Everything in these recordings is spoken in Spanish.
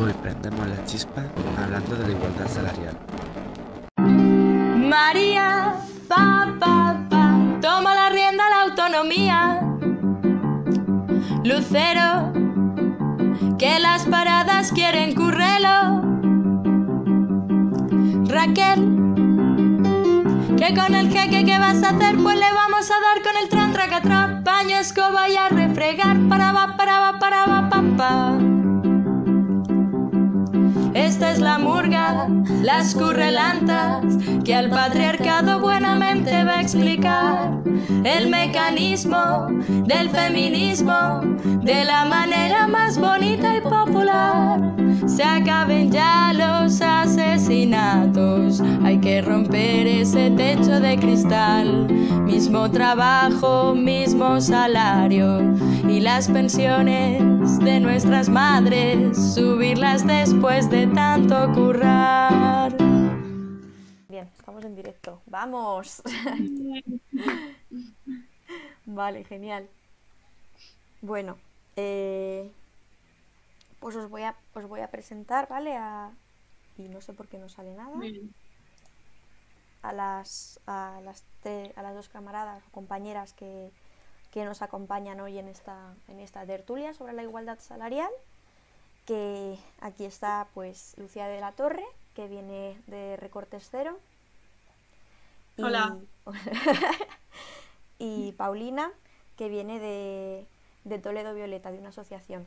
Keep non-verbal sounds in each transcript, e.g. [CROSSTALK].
Hoy prendemos la chispa hablando de la igualdad salarial. María, pa, pa, pa, toma la rienda la autonomía. Lucero, que las paradas quieren currelo. Raquel, que con el jeque que vas a hacer, pues le vamos a dar con el tran traca paño escoba y a refregar para va para va para va. Esta es la murga, las currelantas, que al patriarcado buenamente va a explicar el mecanismo del feminismo de la manera más bonita y popular. Se acaben ya los asesinatos, hay que romper ese techo de cristal. Mismo trabajo, mismo salario y las pensiones de nuestras madres, subirlas después de tanto currar. Bien, estamos en directo. ¡Vamos! [LAUGHS] vale, genial. Bueno, eh, pues os voy, a, os voy a presentar, ¿vale? A, y no sé por qué no sale nada. A las, a las, a las dos camaradas o compañeras que, que nos acompañan hoy en esta, en esta tertulia sobre la igualdad salarial que aquí está pues Lucía de la Torre, que viene de Recortes Cero. Y, Hola. [LAUGHS] y Paulina, que viene de, de, Toledo Violeta, de una asociación.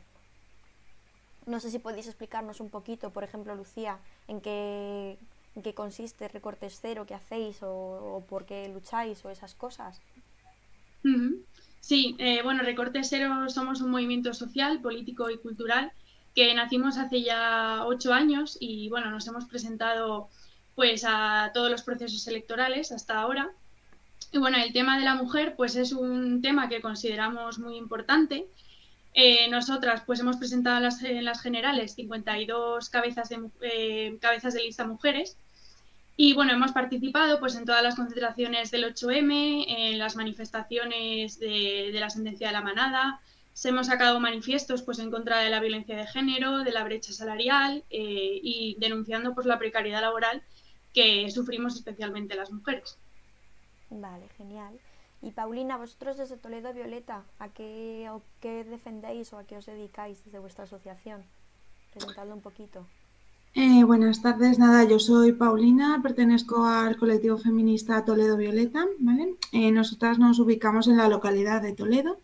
No sé si podéis explicarnos un poquito, por ejemplo, Lucía, en qué, en qué consiste Recortes Cero, qué hacéis o, por qué lucháis o esas cosas. Sí, eh, bueno, Recortes Cero somos un movimiento social, político y cultural que nacimos hace ya ocho años y bueno, nos hemos presentado pues a todos los procesos electorales hasta ahora. Y bueno, el tema de la mujer pues es un tema que consideramos muy importante. Eh, nosotras pues hemos presentado en las, en las generales 52 cabezas de, eh, cabezas de lista mujeres y bueno, hemos participado pues en todas las concentraciones del 8M, en las manifestaciones de, de la sentencia de la manada, se hemos sacado manifiestos pues, en contra de la violencia de género, de la brecha salarial eh, y denunciando pues, la precariedad laboral que sufrimos especialmente las mujeres. Vale, genial. Y Paulina, vosotros desde Toledo Violeta, ¿a qué, qué defendéis o a qué os dedicáis desde vuestra asociación? Presentadlo un poquito. Eh, buenas tardes, nada, yo soy Paulina, pertenezco al colectivo feminista Toledo Violeta, ¿vale? Eh, nosotras nos ubicamos en la localidad de Toledo,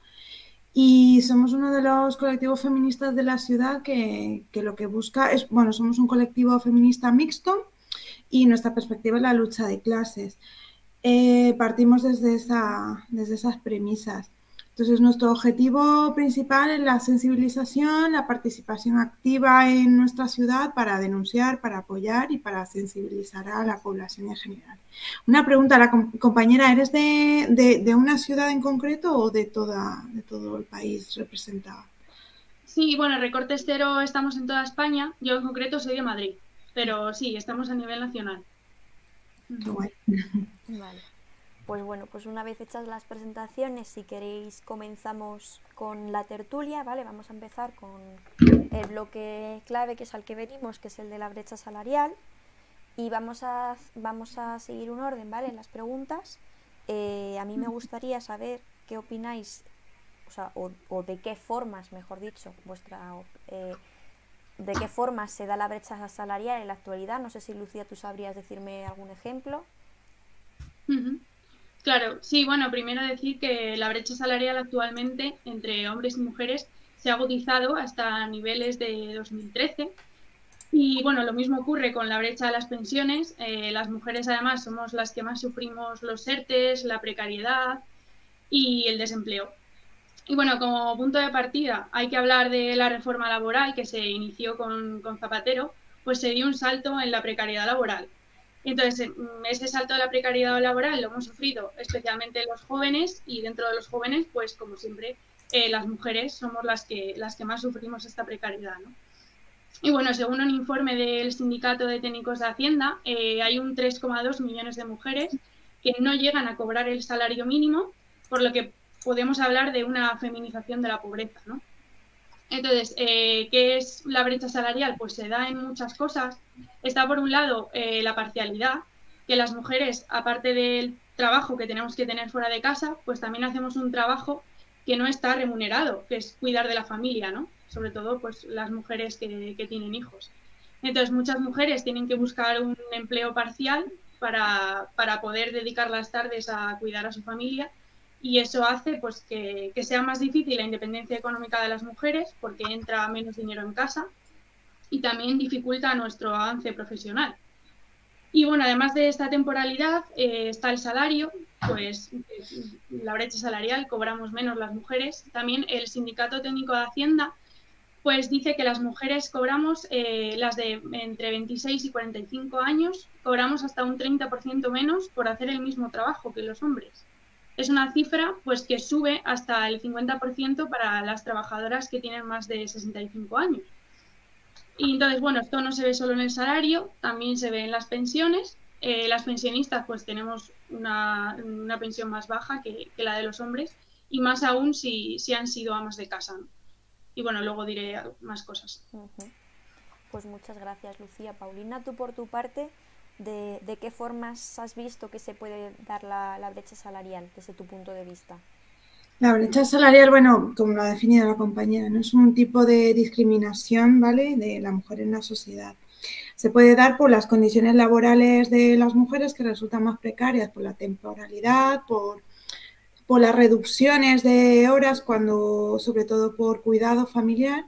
y somos uno de los colectivos feministas de la ciudad que, lo que busca es, bueno, somos un colectivo feminista mixto y nuestra perspectiva es la lucha de clases. Eh, partimos desde, esa, desde esas premisas. Entonces, nuestro objetivo principal es la sensibilización, la participación activa en nuestra ciudad para denunciar, para apoyar y para sensibilizar a la población en general. Una pregunta a la compañera, ¿eres de, una ciudad en concreto o de, toda, de todo el país representado? Sí, bueno, Recortes Cero estamos en toda España, yo en concreto soy de Madrid, pero sí, estamos a nivel nacional. Vale. Pues bueno, pues una vez hechas las presentaciones, si queréis comenzamos con la tertulia, ¿vale? Vamos a empezar con el bloque clave que es al que venimos, que es el de la brecha salarial. Y vamos a, vamos a seguir un orden, ¿vale? En las preguntas. Eh, a mí me gustaría saber qué opináis, o, sea, o, de qué formas, mejor dicho, vuestra... Eh, de qué formas se da la brecha salarial en la actualidad. No sé si Lucía tú sabrías decirme algún ejemplo. Claro, sí, bueno, primero decir que la brecha salarial actualmente entre hombres y mujeres se ha agudizado hasta niveles de 2013. Y bueno, lo mismo ocurre con la brecha de las pensiones. Eh, las mujeres además somos las que más sufrimos los ERTES, la precariedad y el desempleo. Y bueno, como punto de partida hay que hablar de la reforma laboral que se inició con, con Zapatero, pues se dio un salto en la precariedad laboral. Entonces, mm, ese salto de la precariedad laboral lo hemos sufrido especialmente los jóvenes y dentro de los jóvenes, pues como siempre, eh, las mujeres somos las que, las que más sufrimos esta precariedad. ¿no? Y bueno, según un informe del Sindicato de Técnicos de Hacienda, eh, hay un 3,2 millones de mujeres que no llegan a cobrar el salario mínimo, por lo que podemos hablar de una feminización de la pobreza. ¿no? Entonces, eh, ¿qué es la brecha salarial? Pues se da en muchas cosas. Está por un lado eh, la parcialidad, que las mujeres, aparte del trabajo que tenemos que tener fuera de casa, pues también hacemos un trabajo que no está remunerado, que es cuidar de la familia, ¿no? Sobre todo, pues las mujeres que, que tienen hijos. Entonces, muchas mujeres tienen que buscar un empleo parcial para, para poder dedicar las tardes a cuidar a su familia y eso hace pues que, sea más difícil la independencia económica de las mujeres porque entra menos dinero en casa y también dificulta nuestro avance profesional. Y bueno, además de esta temporalidad eh, está el salario, pues la brecha salarial, cobramos menos las mujeres. También el Sindicato Técnico de Hacienda pues dice que las mujeres cobramos, eh, las de entre 26 y 45 años, cobramos hasta un 30% menos por hacer el mismo trabajo que los hombres es una cifra pues que sube hasta el 50% para las trabajadoras que tienen más de 65 años. Y entonces, bueno, esto no se ve solo en el salario, también se ve en las pensiones. Eh, las pensionistas pues tenemos una, pensión más baja que, la de los hombres y más aún si, si han sido amas de casa. Y bueno, luego diré más cosas. Pues muchas gracias, Lucía. Paulina, tú por tu parte, de, qué formas has visto que se puede dar la, brecha salarial desde tu punto de vista. La brecha salarial, bueno, como lo ha definido la compañera, no es un tipo de discriminación, ¿vale?, de la mujer en la sociedad. Se puede dar por las condiciones laborales de las mujeres que resultan más precarias, por la temporalidad, por, por las reducciones de horas, cuando, sobre todo por cuidado familiar,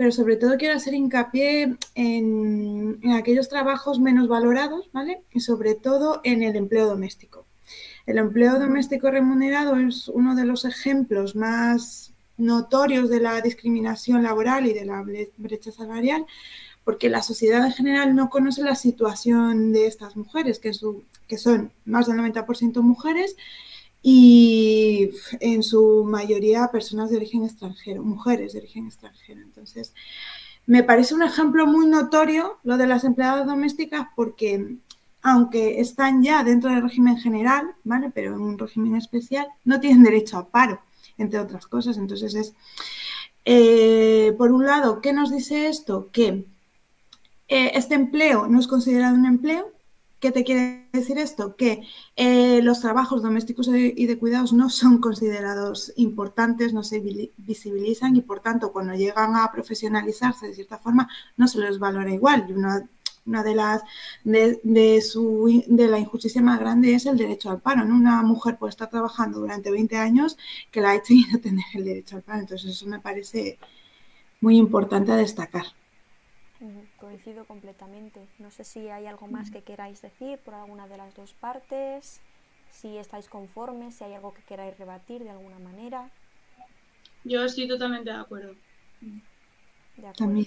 pero sobre todo quiero hacer hincapié en, aquellos trabajos menos valorados, ¿vale? Y sobre todo en el empleo doméstico. El empleo doméstico remunerado es uno de los ejemplos más notorios de la discriminación laboral y de la brecha salarial, porque la sociedad en general no conoce la situación de estas mujeres, que, que son más del 90% mujeres, y en su mayoría personas de origen extranjero, mujeres de origen extranjero. Entonces, me parece un ejemplo muy notorio lo de las empleadas domésticas porque aunque están ya dentro del régimen general, ¿vale? Pero en un régimen especial, no tienen derecho a paro, entre otras cosas. Entonces es, eh, por un lado, ¿qué nos dice esto? Que eh, este empleo no es considerado un empleo, ¿Qué te quiere decir esto? Que eh, los trabajos domésticos y de cuidados no son considerados importantes, no se visibilizan y por tanto cuando llegan a profesionalizarse de cierta forma no se les valora igual. Una, de las de, su, de la injusticia más grande es el derecho al paro. ¿no? Una mujer puede estar trabajando durante 20 años que la hecho y no tener el derecho al paro. Entonces eso me parece muy importante a destacar. Coincido completamente. No sé si hay algo más que queráis decir por alguna de las dos partes, si estáis conformes, si hay algo que queráis rebatir de alguna manera. Yo estoy totalmente de acuerdo. De acuerdo.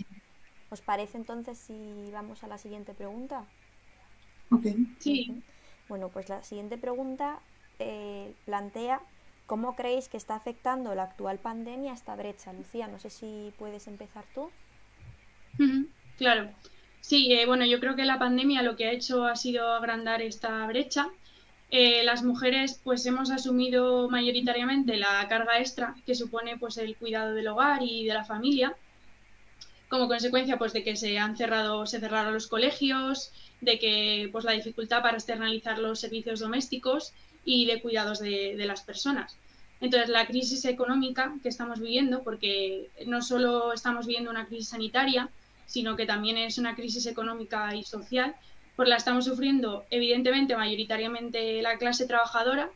¿Os parece entonces si vamos a la siguiente pregunta? Ok. Sí. Bueno, pues la siguiente pregunta eh, plantea cómo creéis que está afectando la actual pandemia a esta brecha. Lucía, no sé si puedes empezar tú. Claro. Sí, eh, bueno, yo creo que la pandemia lo que ha hecho ha sido agrandar esta brecha. Eh, las mujeres pues hemos asumido mayoritariamente la carga extra que supone pues el cuidado del hogar y de la familia como consecuencia pues de que se han cerrado se cerraron los colegios de que pues la dificultad para externalizar los servicios domésticos y de cuidados de, de las personas entonces la crisis económica que estamos viviendo porque no solo estamos viviendo una crisis sanitaria sino que también es una crisis económica y social, pues la estamos sufriendo evidentemente mayoritariamente la clase trabajadora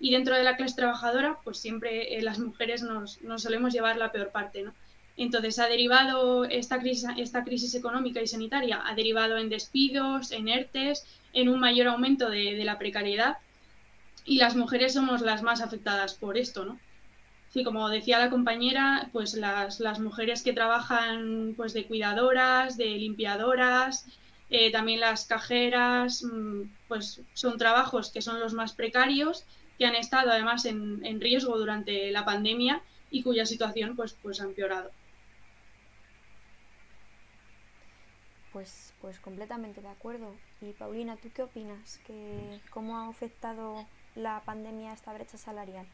y dentro de la clase trabajadora pues siempre eh, las mujeres nos, solemos llevar la peor parte, ¿no? Entonces ha derivado esta crisis, esta crisis económica y sanitaria, ha derivado en despidos, en ERTES, en un mayor aumento de, de la precariedad y las mujeres somos las más afectadas por esto, ¿no? Sí, como decía la compañera, pues las, mujeres que trabajan pues de cuidadoras, de limpiadoras, eh, también las cajeras, mm, pues son trabajos que son los más precarios, que han estado además en, en riesgo durante la pandemia y cuya situación pues, pues ha empeorado. Pues, pues completamente de acuerdo. Y Paulina, ¿tú qué opinas? ¿Que, ¿Cómo ha afectado la pandemia a esta brecha salarial?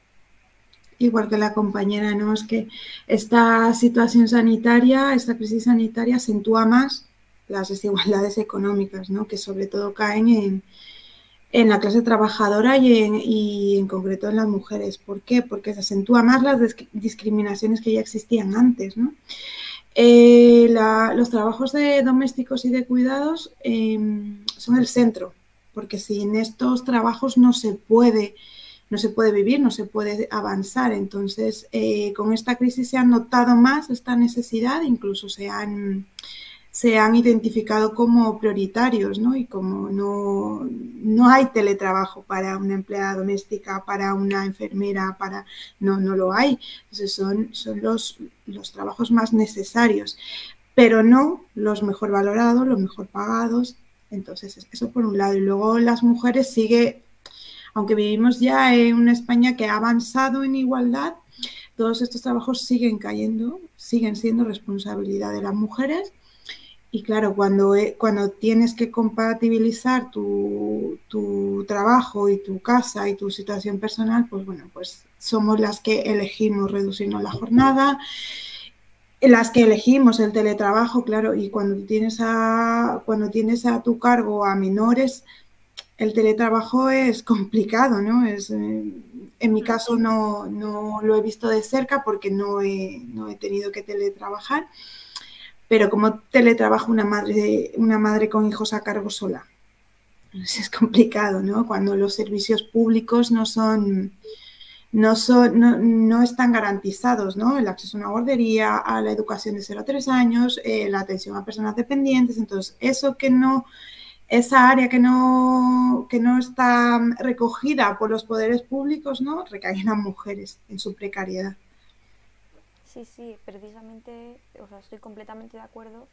Igual que la compañera, ¿no? Es que esta situación sanitaria, esta crisis sanitaria acentúa más las desigualdades económicas. Que sobre todo caen en, en la clase trabajadora y en, concreto en las mujeres. ¿Por qué? Porque se acentúa más las discriminaciones que ya existían antes. Eh, los trabajos de domésticos y de cuidados eh, son el centro, porque sin estos trabajos no se puede, no se puede vivir, no se puede avanzar. Entonces, eh, con esta crisis se ha notado más esta necesidad, incluso se han se han identificado como prioritarios, ¿no? Y como no, no hay teletrabajo para una empleada doméstica, para una enfermera, para no, no lo hay. Entonces son, son los, los trabajos más necesarios, pero no los mejor valorados, los mejor pagados. Entonces, eso por un lado. Y luego las mujeres sigue, aunque vivimos ya en una España que ha avanzado en igualdad, todos estos trabajos siguen cayendo, siguen siendo responsabilidad de las mujeres. Y claro, cuando, eh, cuando tienes que compatibilizar tu, tu, trabajo y tu casa y tu situación personal, pues bueno, pues somos las que elegimos reducirnos la jornada, las que elegimos el teletrabajo, claro, y cuando tienes a, cuando tienes a tu cargo a menores, el teletrabajo es complicado, ¿no? Es, eh, en mi caso no, no, lo he visto de cerca porque no he, no he tenido que teletrabajar pero como teletrabaja una madre, una madre con hijos a cargo sola. es complicado, ¿no? Cuando los servicios públicos no son, no, son, no, están garantizados, ¿no? El acceso a una guardería, a la educación de 0 a 3 años, eh, la atención a personas dependientes. Entonces, eso que no, esa área que no, que no está recogida por los poderes públicos, ¿no? Recae en las mujeres, en su precariedad. Sí, sí, precisamente, o sea, estoy completamente de acuerdo.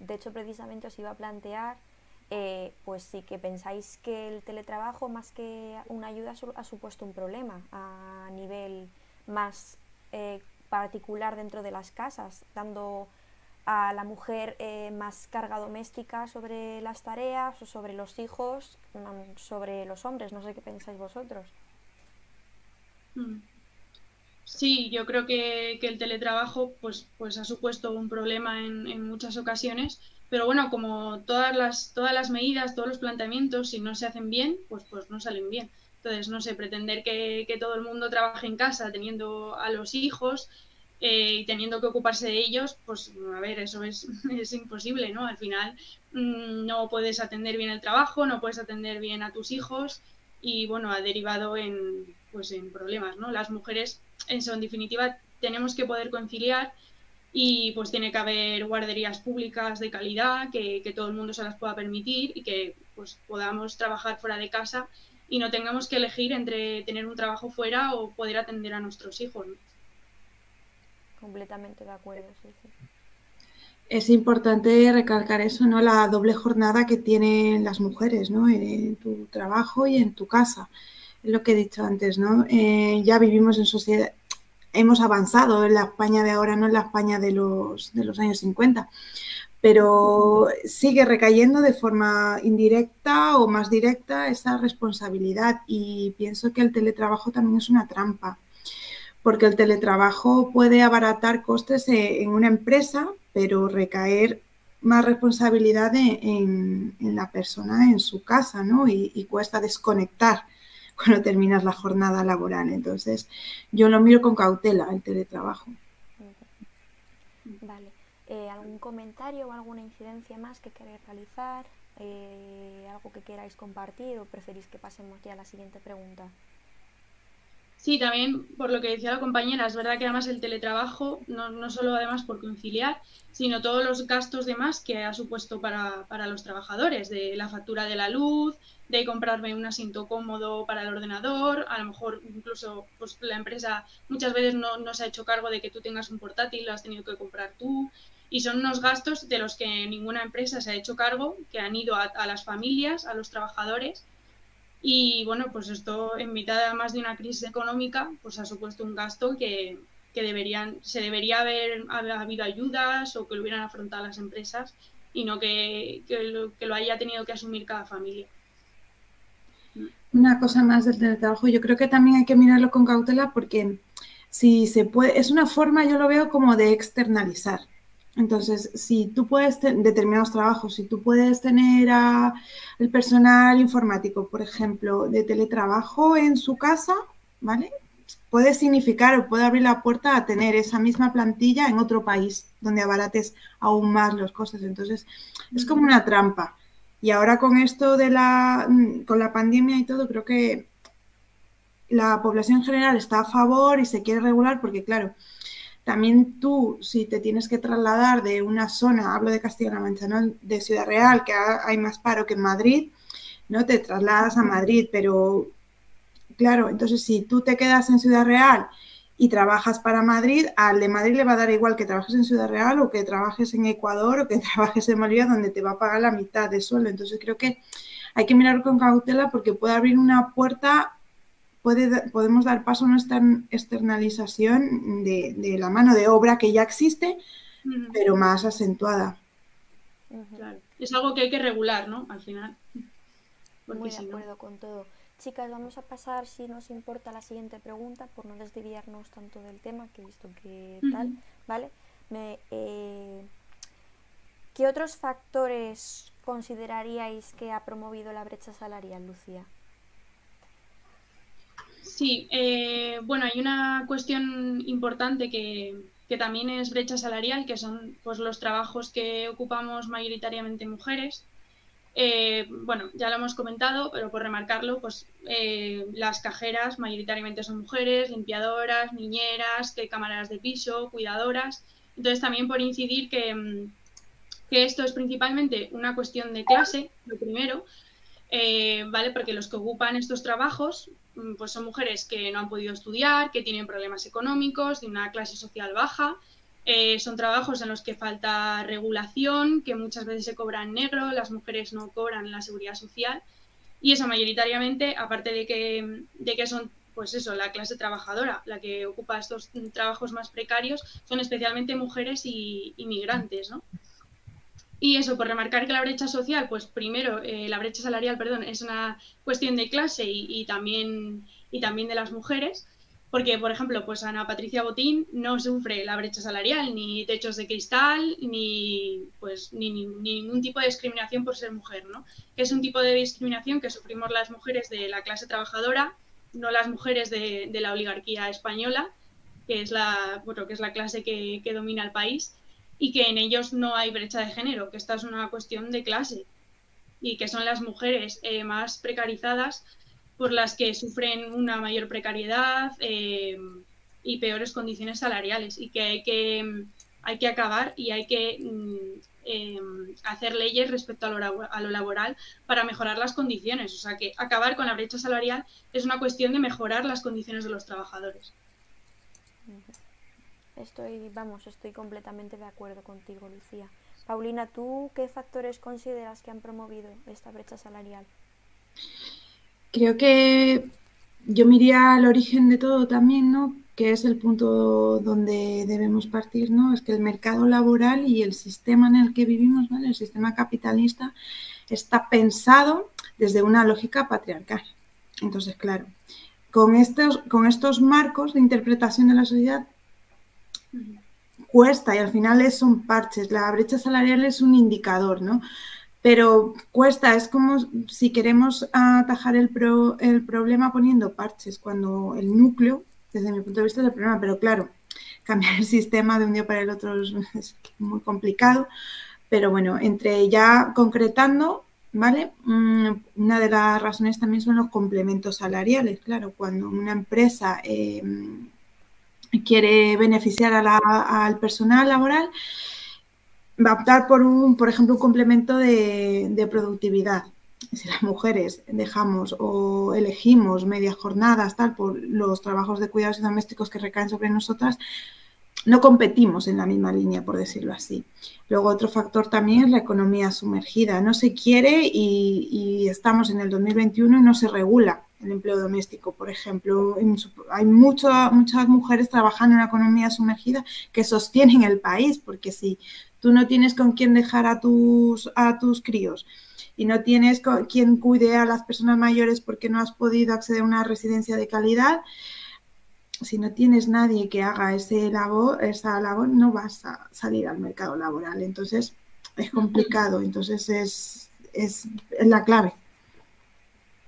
De hecho, precisamente os iba a plantear, eh, pues sí, que pensáis que el teletrabajo más que una ayuda ha supuesto un problema a nivel más eh, particular dentro de las casas, dando a la mujer eh, más carga doméstica sobre las tareas o sobre los hijos, mm, sobre los hombres. No sé qué pensáis vosotros. Mm. Sí, yo creo que, el teletrabajo pues, pues ha supuesto un problema en, muchas ocasiones, pero bueno, como todas las, todas las medidas, todos los planteamientos, si no se hacen bien, pues, pues no salen bien. Entonces, no sé, pretender que, todo el mundo trabaje en casa teniendo a los hijos eh, y teniendo que ocuparse de ellos, pues a ver, eso es, [LAUGHS] es imposible, ¿no? Al final mm, no puedes atender bien el trabajo, no puedes atender bien a tus hijos y bueno, ha derivado en, pues, en problemas, ¿no? Las mujeres eso, en definitiva, tenemos que poder conciliar y pues tiene que haber guarderías públicas de calidad, que, todo el mundo se las pueda permitir y que pues podamos trabajar fuera de casa y no tengamos que elegir entre tener un trabajo fuera o poder atender a nuestros hijos. Completamente de acuerdo, sí, Es importante recalcar eso, ¿no? La doble jornada que tienen las mujeres, ¿no? En tu trabajo y en tu casa lo que he dicho antes, ¿no? Eh, ya vivimos en sociedad, hemos avanzado en la España de ahora, no en la España de los, de los años 50, pero sigue recayendo de forma indirecta o más directa esa responsabilidad y pienso que el teletrabajo también es una trampa, porque el teletrabajo puede abaratar costes e, en una empresa, pero recaer más responsabilidad en, la persona en su casa, ¿no? y cuesta desconectar [LAUGHS] cuando terminas la jornada laboral. Entonces, yo lo miro con cautela el teletrabajo. Vale. Eh, ¿Algún comentario o alguna incidencia más que queréis realizar? Eh, ¿Algo que queráis compartir o preferís que pasemos ya a la siguiente pregunta? Sí, también por lo que decía la compañera, es verdad que además el teletrabajo, no, no solo además por conciliar, sino todos los gastos de más que ha supuesto para, para los trabajadores, de la factura de la luz, de comprarme un asiento cómodo para el ordenador, a lo mejor incluso pues, la empresa muchas veces no, no, se ha hecho cargo de que tú tengas un portátil, lo has tenido que comprar tú, y son unos gastos de los que ninguna empresa se ha hecho cargo, que han ido a, a las familias, a los trabajadores, y bueno, pues esto en mitad además de una crisis económica, pues ha supuesto un gasto que, que deberían, se debería haber, habido ayudas o que lo hubieran afrontado las empresas y no que, que, lo, haya tenido que asumir cada familia. Una cosa más del teletrabajo, yo creo que también hay que mirarlo con cautela porque si se puede, es una forma, yo lo veo como de externalizar. Entonces, si tú puedes tener determinados trabajos, si tú puedes tener a el personal informático, por ejemplo, de teletrabajo en su casa, ¿vale? Puede significar o puede abrir la puerta a tener esa misma plantilla en otro país, donde abarates aún más los costes. Entonces, es como una trampa. Y ahora con esto de la, con la pandemia y todo, creo que la población en general está a favor y se quiere regular porque, claro, también tú, si te tienes que trasladar de una zona, hablo de Castilla-La Mancha, ¿no? de Ciudad Real, que hay más paro que en Madrid, ¿no? Te trasladas a Madrid, pero claro, entonces si tú te quedas en Ciudad Real y trabajas para Madrid, al de Madrid le va a dar igual que trabajes en Ciudad Real o que trabajes en Ecuador o que [LAUGHS] trabajes en Bolivia, donde te va a pagar la mitad de sueldo. Entonces creo que hay que mirar con cautela porque puede abrir una puerta podemos dar paso a una externalización de, la mano de obra que ya existe, pero más acentuada. Es algo que hay que regular, ¿no? Al final. Muy de acuerdo con todo. Chicas, vamos a pasar, si nos importa, la siguiente pregunta, por no desviarnos tanto del tema, que he visto que tal, ¿vale? Eh, ¿Qué otros factores consideraríais que ha promovido la brecha salarial, Lucía? Sí, eh, bueno, hay una cuestión importante que, también es brecha salarial, que son pues, los trabajos que ocupamos mayoritariamente mujeres. Eh, bueno, ya lo hemos comentado, pero por remarcarlo, pues eh, las cajeras mayoritariamente son mujeres, limpiadoras, niñeras, cámaras de piso, cuidadoras. Entonces también por incidir que, que esto es principalmente una cuestión de clase, lo primero, ¿vale? Porque los que ocupan estos trabajos Mm, pues son mujeres que no han podido estudiar, que tienen problemas económicos, de una clase social baja. Eh, son trabajos en los que falta regulación, que muchas veces se cobra en negro, las mujeres no cobran la seguridad social. Y eso mayoritariamente, aparte de que, de que son pues eso, la clase trabajadora, la que ocupa estos trabajos más precarios, son especialmente mujeres y inmigrantes, ¿no? Y eso, por remarcar que la brecha social, pues primero, eh, la brecha salarial, perdón, es una cuestión de clase y, también, y también de las mujeres, porque, por ejemplo, pues Ana Patricia Botín no sufre la brecha salarial, ni techos de cristal, ni, pues, ni, ningún tipo de discriminación por ser mujer, ¿no? Es un tipo de discriminación que sufrimos las mujeres de la clase trabajadora, no las mujeres de, la oligarquía española, que es la, que es la clase que, que domina el país y que en ellos no hay brecha de género, que esta es una cuestión de clase y que son las mujeres eh, más precarizadas por las que sufren una mayor precariedad eh, y peores condiciones salariales y que hay que, hay que acabar y hay que mm, em, hacer leyes respecto a lo, a lo, laboral para mejorar las condiciones. O sea que acabar con la brecha salarial es una cuestión de mejorar las condiciones de los trabajadores. Estoy, vamos, estoy completamente de acuerdo contigo, Lucía. Paulina, ¿tú qué factores consideras que han promovido esta brecha salarial? Creo que yo miraría al origen de todo también, ¿no? Que es el punto donde debemos partir, ¿no? Es que el mercado laboral y el sistema en el que vivimos, ¿vale? El sistema capitalista está pensado desde una lógica patriarcal. Entonces, claro, con estos, con estos marcos de interpretación de la sociedad cuesta y al final son parches. La brecha salarial es un indicador, ¿no? Pero cuesta, es como si queremos atajar el, el problema poniendo parches, cuando el núcleo, desde mi punto de vista, es el problema. Pero claro, cambiar el sistema de un día para el otro es, muy complicado. Pero bueno, entre ya concretando, ¿vale? Mm, una de las razones también son los complementos salariales. Claro, cuando una empresa eh, quiere beneficiar al personal laboral, va a optar por un, por ejemplo, un complemento de, productividad. Si las mujeres dejamos o elegimos medias jornadas, tal, por los trabajos de cuidados domésticos que recaen sobre nosotras, no competimos en la misma línea, por decirlo así. Luego otro factor también es la economía sumergida. No se quiere y, y estamos en el 2021 y no se regula el empleo doméstico, por ejemplo. Hay muchas mujeres trabajando en la economía sumergida que sostienen el país, porque si tú no tienes con quién dejar a tus, a tus críos y no tienes con quien cuide a las personas mayores porque no has podido acceder a una residencia de calidad, si no tienes nadie que haga ese labor, esa labor, no vas a salir al mercado laboral. Entonces, es complicado. Entonces, es, es, es la clave.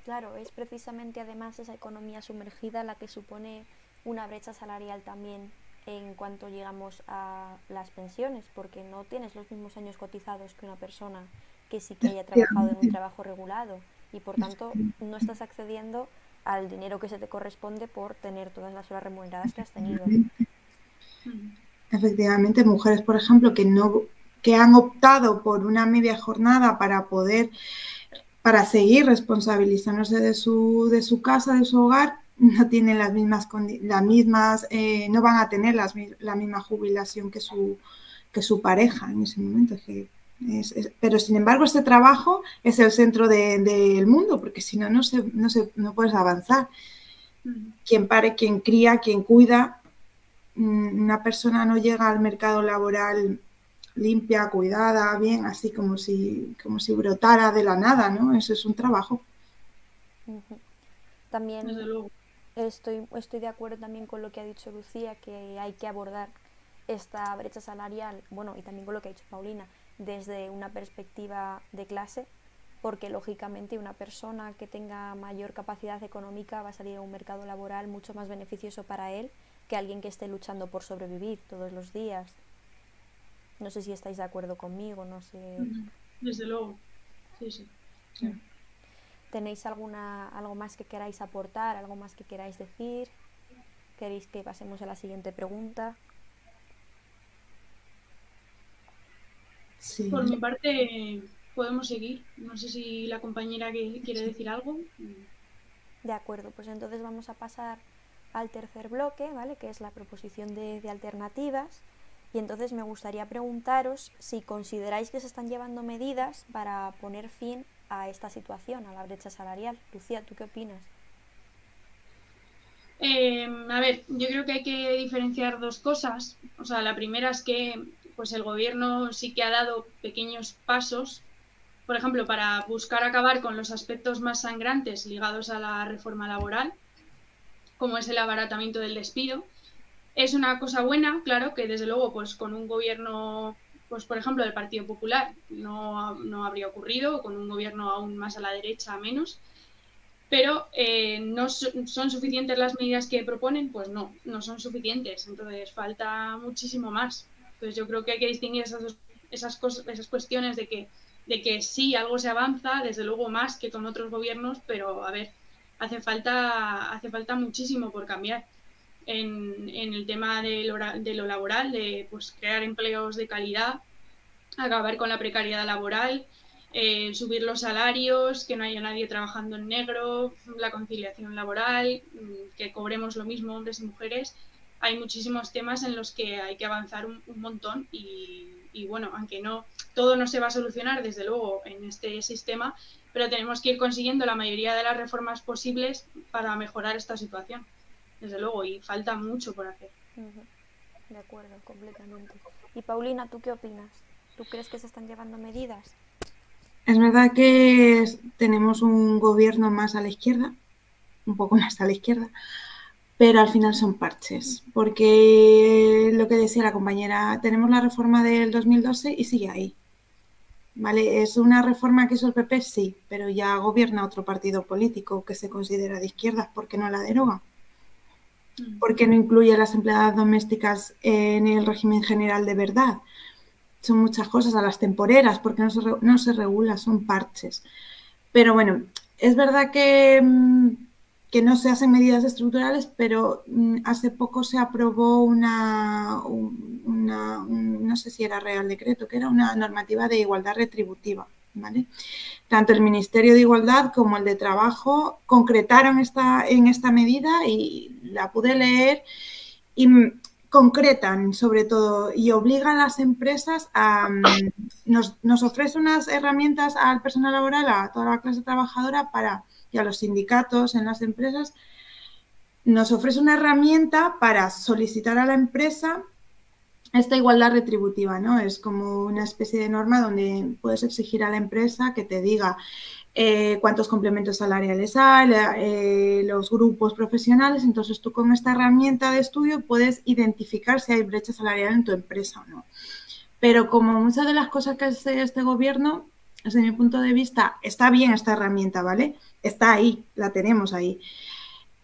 Claro, es precisamente además esa economía sumergida la que supone una brecha salarial también en cuanto llegamos a las pensiones, porque no tienes los mismos años cotizados que una persona que sí que haya trabajado en un trabajo regulado. Y por tanto no estás accediendo al dinero que se te corresponde por tener todas las horas remuneradas que has tenido. Efectivamente, mujeres, por ejemplo, que no que han optado por una media jornada para poder para seguir responsabilizándose de su, de su casa, de su hogar, no tienen las mismas, las mismas eh, no van a tener las, la misma jubilación que su, que su pareja en ese momento. pero sin embargo, este trabajo es el centro del mundo, porque si no, no, se, no, se, no puedes avanzar. Quien pare, quien cría, quien cuida, mm, una persona no llega al mercado laboral limpia, cuidada, bien, así como si, como si brotara de la nada, ¿no? Eso es un trabajo. También estoy, estoy de acuerdo también con lo que ha dicho Lucía, que hay que abordar esta brecha salarial, bueno, y también con lo que ha dicho Paulina, desde una perspectiva de clase, porque lógicamente una persona que tenga mayor capacidad económica va a salir a un mercado laboral mucho más beneficioso para él que alguien que esté luchando por sobrevivir todos los días. No sé si estáis de acuerdo conmigo, no sé. Desde luego, sí, sí. ¿Tenéis alguna, algo más que queráis aportar, algo más que queráis decir? ¿Queréis que pasemos a la siguiente pregunta? Sí. Por mi parte, podemos seguir. No sé si la compañera que quiere decir algo. De acuerdo, pues entonces vamos a pasar al tercer bloque, ¿vale? Que es la proposición de, de alternativas. Y entonces me gustaría preguntaros si consideráis que se están llevando medidas para poner fin a esta situación, a la brecha salarial. Lucía, ¿tú qué opinas? Em, a ver, yo creo que hay que diferenciar dos cosas. O sea, la primera es que pues el gobierno sí que ha dado pequeños pasos, por ejemplo, para buscar acabar con los aspectos más sangrantes ligados a la reforma laboral, como es el abaratamiento del despido es una cosa buena, claro, que desde luego, pues con un gobierno, pues por ejemplo, del Partido Popular no, no habría ocurrido, con un gobierno aún más a la derecha menos. Pero eh, no son suficientes las medidas que proponen, pues no, no son suficientes. Entonces falta muchísimo más. Entonces yo creo que hay que distinguir esas, esas, cosas, esas cuestiones de que, de que sí, algo se avanza, desde luego más que con otros gobiernos, pero a ver, hace falta, hace falta muchísimo por cambiar en, el tema de lo, de lo, laboral, de pues, crear empleos de calidad, acabar con la precariedad laboral, eh, subir los salarios, que no haya nadie trabajando en negro, la conciliación laboral, mm, que cobremos lo mismo hombres y mujeres. Hay muchísimos temas en los que hay que avanzar un, montón y, y, bueno, aunque no todo no se va a solucionar desde luego en este sistema, pero tenemos que ir consiguiendo la mayoría de las reformas posibles para mejorar esta situación desde luego, y falta mucho por hacer. De acuerdo, completamente. Y Paulina, ¿tú qué opinas? ¿Tú crees que se están llevando medidas? Es verdad que tenemos un gobierno más a la izquierda, un poco [LAUGHS] más a la izquierda, pero al final son parches, porque lo que decía la compañera, tenemos la reforma del 2012 y sigue ahí. ¿Vale? ¿Es una reforma que hizo el PP? Sí, pero ya gobierna otro partido político que se considera de izquierdas, ¿por qué no la deroga? ¿Por qué no incluye a las empleadas domésticas en el régimen general de verdad? Son muchas cosas, a las temporeras, porque no se, no se regula, son parches. Pero bueno, es verdad que, mm, que no se hacen medidas estructurales, pero mm, hace poco se aprobó una, una, no sé si era Real Decreto, que era una normativa de igualdad retributiva. ¿Vale? Tanto el Ministerio de Igualdad como el de Trabajo concretaron esta, en esta medida y la pude leer y concretan sobre todo y obligan a las empresas a... Nos, nos ofrece unas herramientas al personal laboral, a toda la clase trabajadora para, y a los sindicatos en las empresas, nos ofrece una herramienta para solicitar a la empresa esta igualdad retributiva, ¿no? Es como una especie de norma donde puedes exigir a la empresa que te diga eh, cuántos complementos salariales hay, eh, los grupos profesionales. Entonces tú con esta herramienta de estudio puedes identificar si hay brecha salarial en tu empresa o no. Pero como muchas de las cosas que hace este gobierno, desde mi punto de vista, está bien esta herramienta, ¿vale? Está ahí, la tenemos ahí.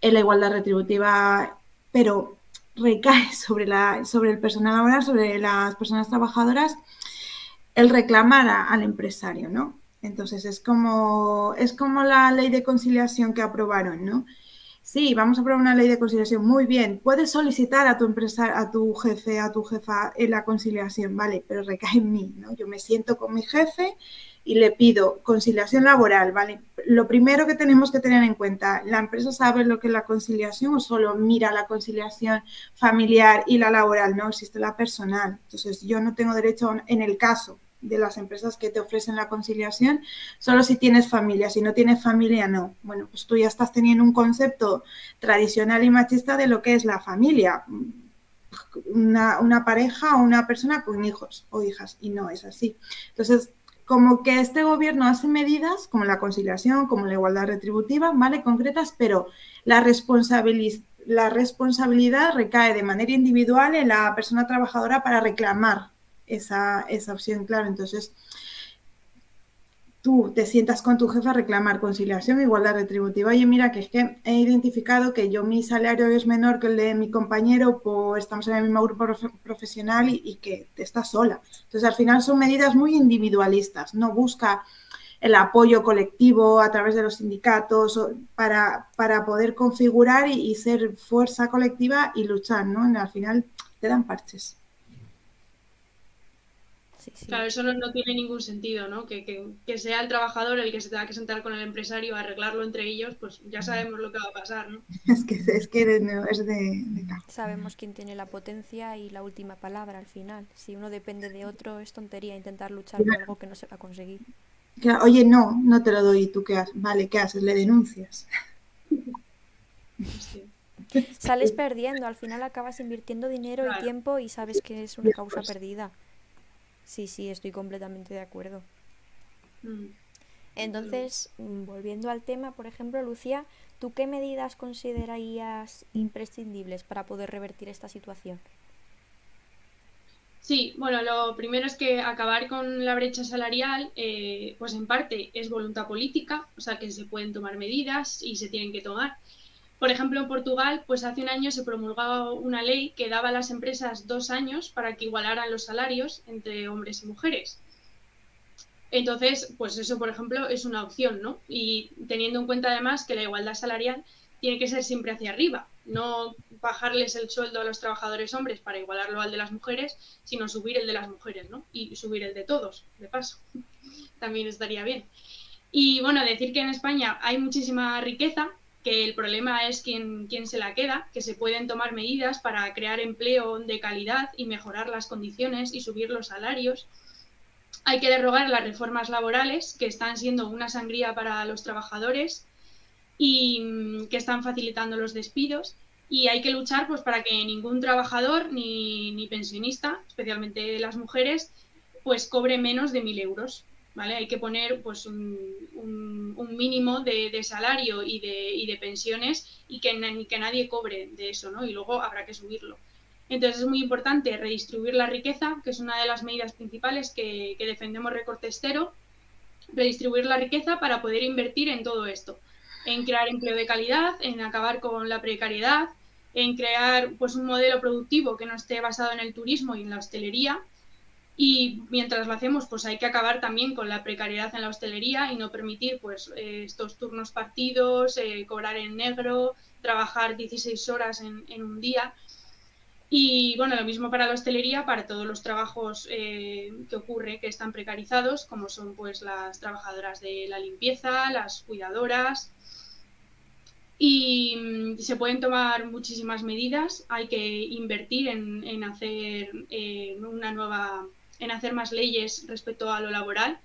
En la igualdad retributiva, pero recae [LAUGHS] sobre, la, sobre el personal laboral, sobre las personas trabajadoras, el reclamar al empresario, ¿no? Entonces es como, es como la ley de conciliación que aprobaron, ¿no? Sí, vamos a aprobar una ley de conciliación. Muy bien. Puedes solicitar a tu empresa, a tu jefe, a tu jefa en la conciliación, vale, pero recae en mí, ¿no? Yo me siento con mi jefe y le pido conciliación laboral, ¿vale? Lo primero que tenemos que tener en cuenta, ¿la empresa sabe lo que es la conciliación o solo mira la conciliación familiar y la laboral? No existe la personal. Entonces, yo no tengo derecho, en el caso de las empresas que te ofrecen la conciliación, solo si tienes familia, si no tienes familia, no. Bueno, pues tú ya estás teniendo un concepto tradicional y machista de lo que es la familia. Una, pareja o una persona con hijos o hijas, y no es así. Entonces, como que este gobierno hace medidas como la conciliación, como la igualdad retributiva, ¿vale? Concretas, pero la, la responsabilidad recae de manera individual en la persona trabajadora para reclamar esa, esa opción, claro. Entonces, tú te sientas con tu jefe a reclamar conciliación, igualdad retributiva. Oye, mira, que es que he identificado que yo mi salario es menor que el de mi compañero, pues estamos en el mismo grupo profesional y, que estás sola. Entonces, al final son medidas muy individualistas, no busca el apoyo colectivo a través de los sindicatos para, para poder configurar y, ser fuerza colectiva y luchar, ¿no? Al final te dan parches. Claro, eso no, tiene ningún sentido, ¿no? Que, sea el trabajador el que se tenga que sentar con el empresario a arreglarlo entre ellos, pues ya sabemos lo que va a pasar, ¿no? Es que es, que es de, Sabemos quién tiene la potencia y la última palabra al final. Si uno depende de otro, es tontería intentar luchar por algo que no se va a conseguir. oye, no, no te lo doy, ¿tú qué haces? Vale, ¿qué haces? Le denuncias. Sales perdiendo, al final acabas invirtiendo dinero y tiempo y sabes que es una causa pues. perdida. Sí, sí, estoy completamente de acuerdo. Mm. Entonces, mm, volviendo al tema, por ejemplo, Lucía, ¿tú qué medidas considerarías imprescindibles para poder revertir esta situación? Sí, bueno, lo primero es que acabar con la brecha salarial, eh, pues en parte es voluntad política, o sea que se pueden tomar medidas y se tienen que tomar. Por ejemplo, en Portugal, pues hace un año se promulgaba una ley que daba a las empresas dos años para que igualaran los salarios entre hombres y mujeres. Entonces, pues eso, por ejemplo, es una opción, ¿no? Y teniendo en cuenta además que la igualdad salarial tiene que ser siempre hacia arriba, no bajarles el sueldo a los trabajadores hombres para igualarlo al de las mujeres, sino subir el de las mujeres, ¿no? Y subir el de todos, de paso. [LAUGHS] También estaría bien. Y bueno, decir que en España hay muchísima riqueza, que el problema es quién, quién se la queda, que se pueden tomar medidas para crear empleo de calidad y mejorar las condiciones y subir los salarios. Hay que derrogar las reformas laborales que están siendo una sangría para los trabajadores y mm, que están facilitando los despidos. Y hay que luchar pues, para que ningún trabajador ni, ni pensionista, especialmente las mujeres, pues cobre menos de mil euros. Hay que poner pues, un, mínimo de, salario y de, pensiones y que, que nadie cobre de eso, ¿no? Y luego habrá que subirlo. Entonces es muy importante redistribuir la riqueza, que es una de las medidas principales que, defendemos Recortestero, redistribuir la riqueza para poder invertir en todo esto, en crear empleo de calidad, en acabar con la precariedad, en crear pues un modelo productivo que no esté basado en el turismo y en la hostelería, y mientras lo hacemos, pues hay que acabar también con la precariedad en la hostelería y no permitir pues eh, estos turnos partidos, eh, cobrar en negro, trabajar 16 horas en, un día. Y bueno, lo mismo para la hostelería, para todos los trabajos eh, que ocurre que están precarizados, como son pues las trabajadoras de la limpieza, las cuidadoras. Y mm, se pueden tomar muchísimas medidas. Hay que invertir en, en hacer una nueva en hacer más leyes respecto a lo laboral.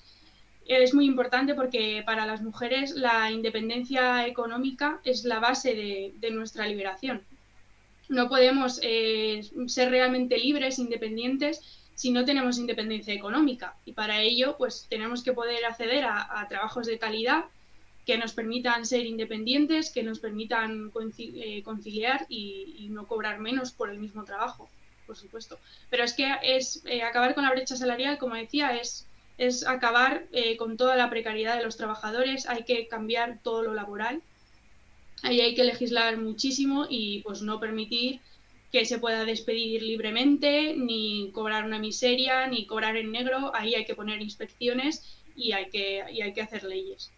Es muy importante porque para las mujeres la independencia económica es la base de, nuestra liberación. No podemos eh, ser realmente libres, independientes, si no tenemos independencia económica. Y para ello, pues tenemos que poder acceder a, trabajos de calidad que nos permitan ser independientes, que nos permitan eh, conciliar y, no cobrar menos por el mismo trabajo, por supuesto. Pero es que es eh, acabar con la brecha salarial, como decía, es, es acabar con toda la precariedad de los trabajadores, hay que cambiar todo lo laboral Ahí hay que legislar muchísimo y pues no permitir que se pueda despedir libremente, ni cobrar una miseria, ni cobrar en negro. Ahí hay que poner inspecciones y hay que, y hay que hacer leyes.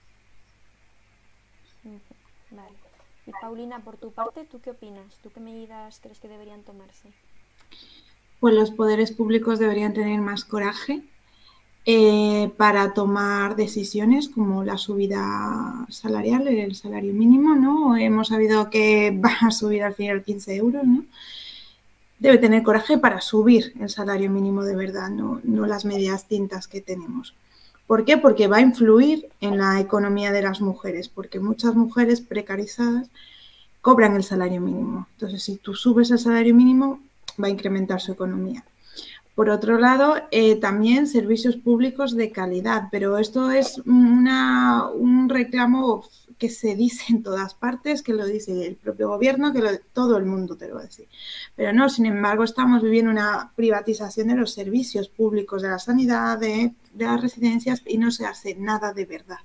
Vale. Y Paulina, por tu parte, ¿tú qué opinas? ¿Tú qué medidas crees que deberían tomarse? Pues los poderes públicos deberían tener más coraje eh, para tomar decisiones como la subida salarial, el salario mínimo, ¿no? Hemos sabido que [LAUGHS] va a subir al final 15 euros, ¿no? Debe tener coraje para subir el salario mínimo de verdad, no, no las medias tintas que tenemos. ¿Por qué? Porque va a influir en la economía de las mujeres, porque muchas mujeres precarizadas cobran el salario mínimo. Entonces, si tú subes el salario mínimo, va a incrementar su economía. Por otro lado, eh, también servicios públicos de calidad, pero esto es un reclamo que se dice en todas partes, que lo dice el propio gobierno, que todo el mundo te lo va a decir. Pero no, sin embargo, estamos viviendo una privatización de los servicios públicos, de la sanidad, de, las residencias y no se hace nada de verdad.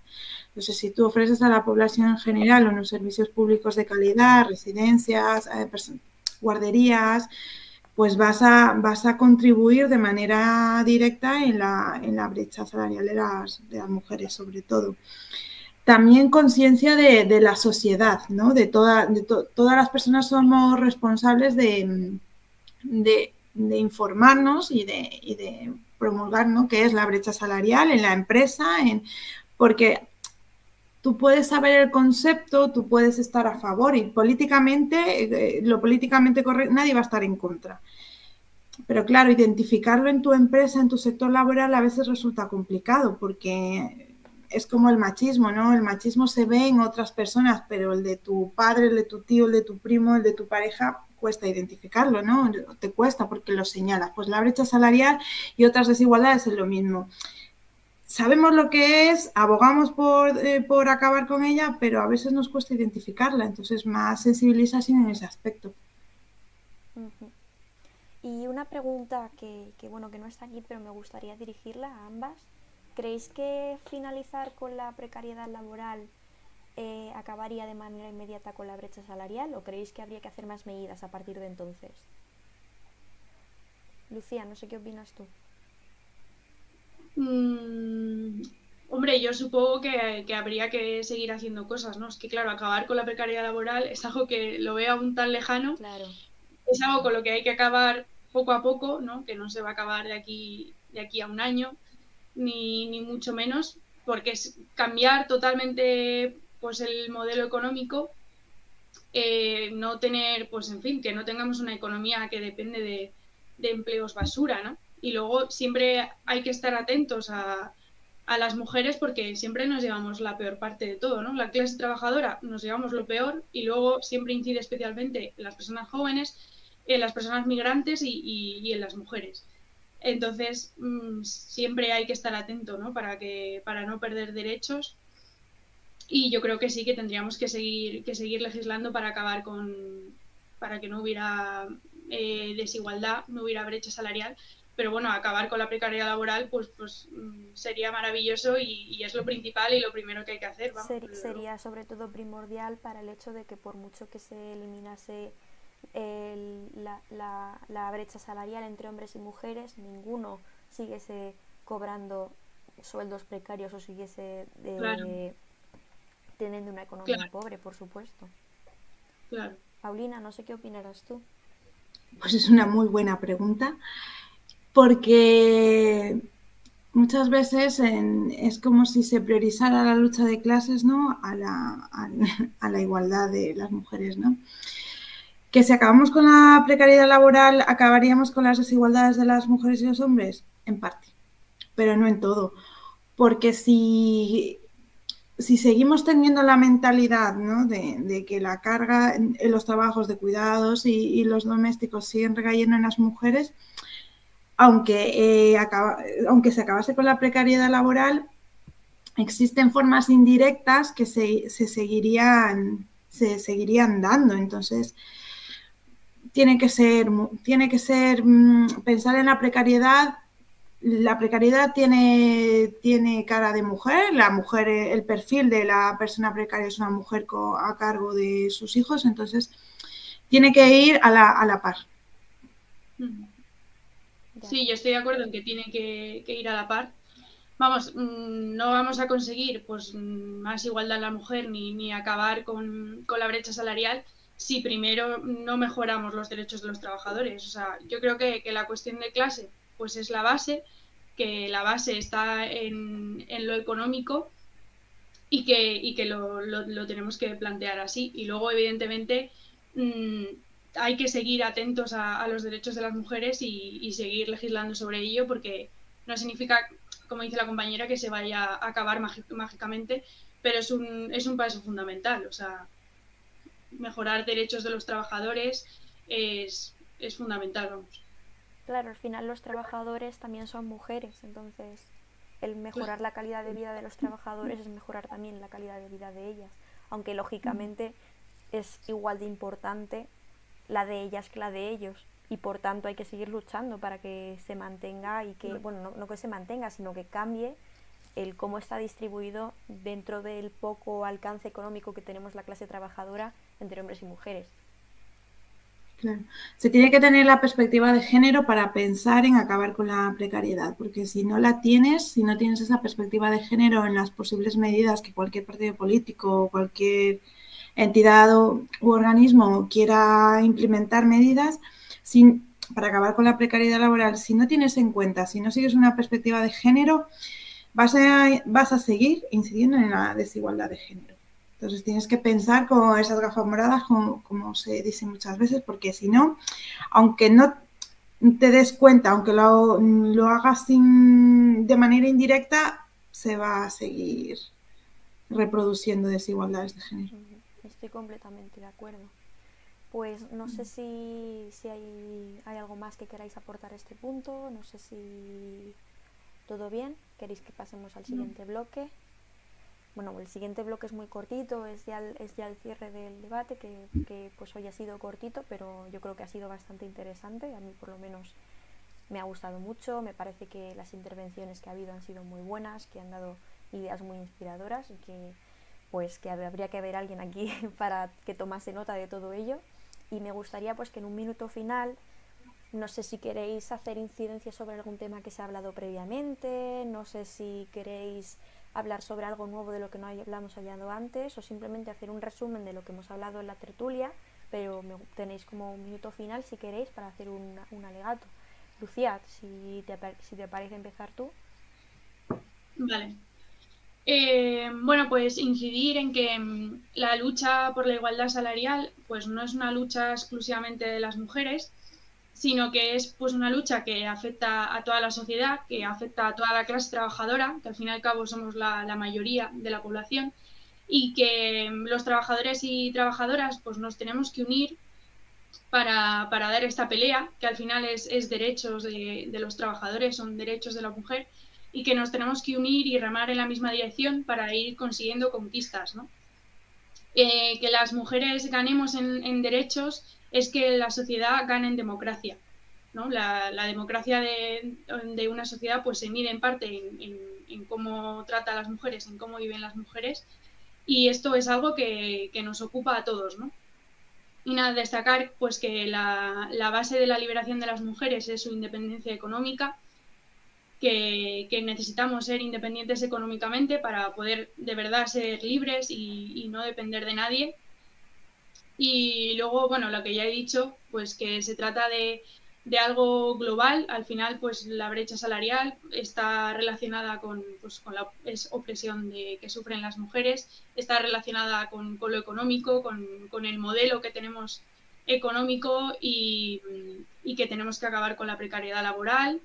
Entonces, si tú ofreces a la población en general unos servicios públicos de calidad, residencias, eh, guarderías, pues vas a, vas a contribuir de manera directa en la, en la brecha salarial de las, de las, mujeres, sobre todo. También conciencia de, la sociedad, ¿no? De, toda, de todas las personas somos responsables de, de, informarnos y de, y de promulgar, ¿no? ¿Qué es la brecha salarial en la empresa? En, porque tú puedes saber el concepto, tú puedes estar a favor y políticamente, eh, lo políticamente correcto, nadie va a estar en contra. Pero claro, identificarlo en tu empresa, en tu sector laboral, a veces resulta complicado porque es como el machismo, ¿no? El machismo se ve en otras personas, pero el de tu padre, el de tu tío, el de tu primo, el de tu pareja, cuesta identificarlo, ¿no? Te cuesta porque lo señalas. Pues la brecha salarial y otras desigualdades es lo mismo sabemos lo que es, abogamos eh, por, acabar con ella, pero a veces nos cuesta identificarla, entonces más sensibilización en ese aspecto. Y una pregunta que, bueno, que no está aquí, pero me gustaría dirigirla a ambas. ¿Creéis que finalizar con la precariedad laboral eh, acabaría de manera inmediata con la brecha salarial o creéis que habría que hacer más medidas a partir de entonces? Lucía, no sé qué opinas tú. Mm, hombre, yo supongo que, habría que seguir haciendo cosas, ¿no? Es que, claro, acabar con la precariedad laboral es algo que lo veo aún tan lejano. Claro. Es algo con lo que hay que acabar poco a poco, ¿no? Que no se va a acabar de aquí, de aquí a un año, ni, ni mucho menos, porque es cambiar totalmente pues el modelo económico, eh, no tener, pues en fin, que no tengamos una economía que depende de, de empleos basura, ¿no? Y luego siempre hay que estar atentos a, las mujeres porque siempre nos llevamos la peor parte de todo, ¿no? La clase trabajadora nos llevamos lo peor y luego siempre incide especialmente en las personas jóvenes, en las personas migrantes y, en las mujeres. Entonces, mm, siempre hay que estar atento, ¿no? Para, que, para no perder derechos. Y yo creo que sí que tendríamos que seguir, que seguir legislando para acabar con, para que no hubiera eh, desigualdad, no hubiera brecha salarial pero bueno, acabar con la precariedad laboral pues, pues mm, sería maravilloso y, es lo principal y lo primero que hay que hacer. sería sobre todo primordial para el hecho de que por mucho que se eliminase la, la, brecha salarial entre hombres y mujeres, ninguno siguiese cobrando sueldos precarios o siguiese teniendo una economía pobre, por supuesto. Claro. Paulina, no sé qué opinarás tú. Pues es una muy buena pregunta porque muchas veces es como si se priorizara la lucha de clases ¿no? [LAUGHS] a, la, igualdad de las mujeres. ¿no? Que si acabamos con la precariedad laboral, acabaríamos con las desigualdades de las mujeres y los hombres, en parte, pero no en todo. Porque si si seguimos teniendo la mentalidad ¿no? de, que la carga en, los trabajos de cuidados y, los domésticos siguen recayendo en las mujeres, aunque, eh, aunque se acabase con la precariedad laboral, existen formas indirectas que se, seguirían, se seguirían dando. Entonces, tiene que ser, tiene que ser mm, pensar en la precariedad la precariedad tiene, tiene cara de mujer, la mujer, el perfil de la persona precaria es una mujer a cargo de sus hijos, entonces tiene que ir a la, a la par. Sí, yo estoy de acuerdo en que tiene que, ir a la par. Vamos, mm, no vamos a conseguir pues más igualdad en la mujer ni, ni acabar con, la brecha salarial si primero no mejoramos los derechos de los trabajadores. O sea, yo creo que, que la cuestión de clase pues es la base, que la base está en, lo económico y que, que lo, tenemos que plantear así. Y luego, evidentemente, mm, hay que seguir atentos a, los derechos de las mujeres y, seguir legislando sobre ello porque no significa, como dice la compañera, que se vaya a acabar mágicamente, pero es un, es un paso fundamental. O sea, mejorar derechos de los trabajadores es, es fundamental, vamos. Claro, al final los trabajadores también son mujeres, entonces el mejorar la calidad de vida de los trabajadores es mejorar también la calidad de vida de ellas, aunque lógicamente es igual de importante la de ellas que la de ellos y por tanto hay que seguir luchando para que se mantenga y que, bueno, no, no que se mantenga, sino que cambie el cómo está distribuido dentro del poco alcance económico que tenemos la clase trabajadora entre hombres y mujeres. Se tiene que tener la perspectiva de género para pensar en acabar con la precariedad, porque si no la tienes, si no tienes esa perspectiva de género en las posibles medidas que cualquier partido político o cualquier entidad u organismo quiera implementar medidas sin, para acabar con la precariedad laboral, si no tienes en cuenta, si no sigues una perspectiva de género, vas a, seguir incidiendo en la desigualdad de género. Entonces tienes que pensar con esas gafas moradas, como, se dice muchas veces, porque si no, aunque no te des cuenta, aunque lo, hagas de manera indirecta, se va a seguir reproduciendo desigualdades de género. Estoy completamente de acuerdo. Pues no sé si, si hay, hay, algo más que queráis aportar a este punto, no sé si todo bien, queréis que pasemos al siguiente bloque. Bueno, el siguiente bloque es muy cortito, es ya el, es ya el cierre del debate, que, pues hoy ha sido cortito, pero yo creo que ha sido bastante interesante, a mí por lo menos me ha gustado mucho, me parece que las intervenciones que ha habido han sido muy buenas, que han dado ideas muy inspiradoras y que pues que habría que haber alguien aquí [LAUGHS] para que tomase nota de todo ello y me gustaría pues que en un minuto final no sé si queréis hacer incidencia sobre algún tema que se ha hablado previamente, no sé si queréis hablar sobre algo nuevo de lo que no hablamos hablado antes o simplemente hacer un resumen de lo que hemos hablado en la tertulia, pero tenéis como un minuto final si queréis para hacer un, un alegato. Lucía, si te, si te parece empezar tú. Vale. Eh, bueno, pues incidir en que mm, la lucha por la igualdad salarial pues no es una lucha exclusivamente de las mujeres, sino que es pues una lucha que afecta a toda la sociedad, que afecta a toda la clase trabajadora, que al fin y al cabo somos la, mayoría de la población, y que los trabajadores y trabajadoras pues nos tenemos que unir para, dar esta pelea, que al final es, derechos de, los trabajadores, son derechos de la mujer, y que nos tenemos que unir y remar en la misma dirección para ir consiguiendo conquistas, ¿no? Eh, que las mujeres ganemos en derechos es que la sociedad gane en democracia. ¿no? La, democracia de, una sociedad pues se mide en parte en, cómo trata a las mujeres, en cómo viven las mujeres, y esto es algo que, nos ocupa a todos. ¿no? Y nada, destacar pues que la, base de la liberación de las mujeres es su independencia económica, que, necesitamos ser independientes económicamente para poder de verdad ser libres y no depender de nadie y luego, bueno, lo que ya he dicho, pues que se trata de, algo global. Al final, pues la brecha salarial está relacionada con, pues, con la opresión de, que sufren las mujeres, está relacionada con, lo económico, con, el modelo que tenemos económico y, que tenemos que acabar con la precariedad laboral.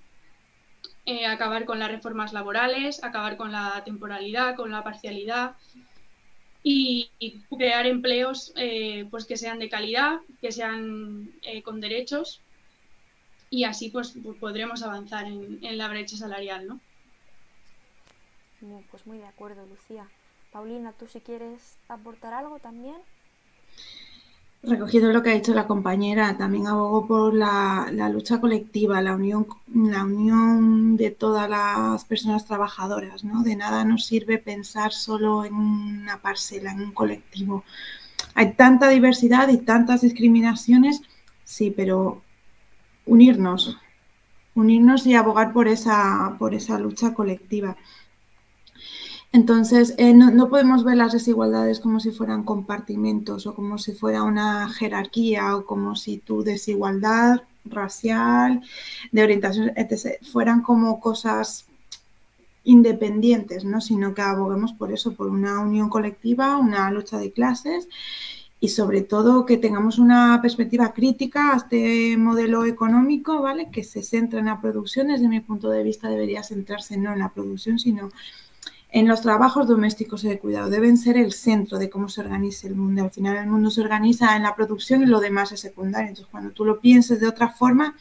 Eh, acabar con las reformas laborales, acabar con la temporalidad, con la parcialidad y, crear empleos eh, pues que sean de calidad, que sean eh, con derechos y así pues, podremos avanzar en, en, la brecha salarial, ¿no? Pues muy de acuerdo, Lucía. Paulina, ¿tú si quieres aportar algo también? Recogiendo lo que ha dicho la compañera, también abogo por la, lucha colectiva, la unión, la unión de todas las personas trabajadoras, ¿no? De nada nos sirve pensar solo en una parcela, en un colectivo. Hay tanta diversidad y tantas discriminaciones, sí, pero unirnos, unirnos y abogar por esa, por esa lucha colectiva. Entonces, eh, no, podemos ver las desigualdades como si fueran compartimentos o como si fuera una jerarquía o como si tu desigualdad racial, de orientación, etc., fueran como cosas independientes, ¿no? sino que aboguemos por eso, por una unión colectiva, una lucha de clases y sobre todo que tengamos una perspectiva crítica a este modelo económico, ¿vale? Que se centra en la producción, desde mi punto de vista debería centrarse no en la producción, sino en los trabajos domésticos y de cuidado deben ser el centro de cómo se organiza el mundo. Al final el mundo se organiza en la producción y lo demás es secundario. Entonces cuando tú lo pienses de otra forma,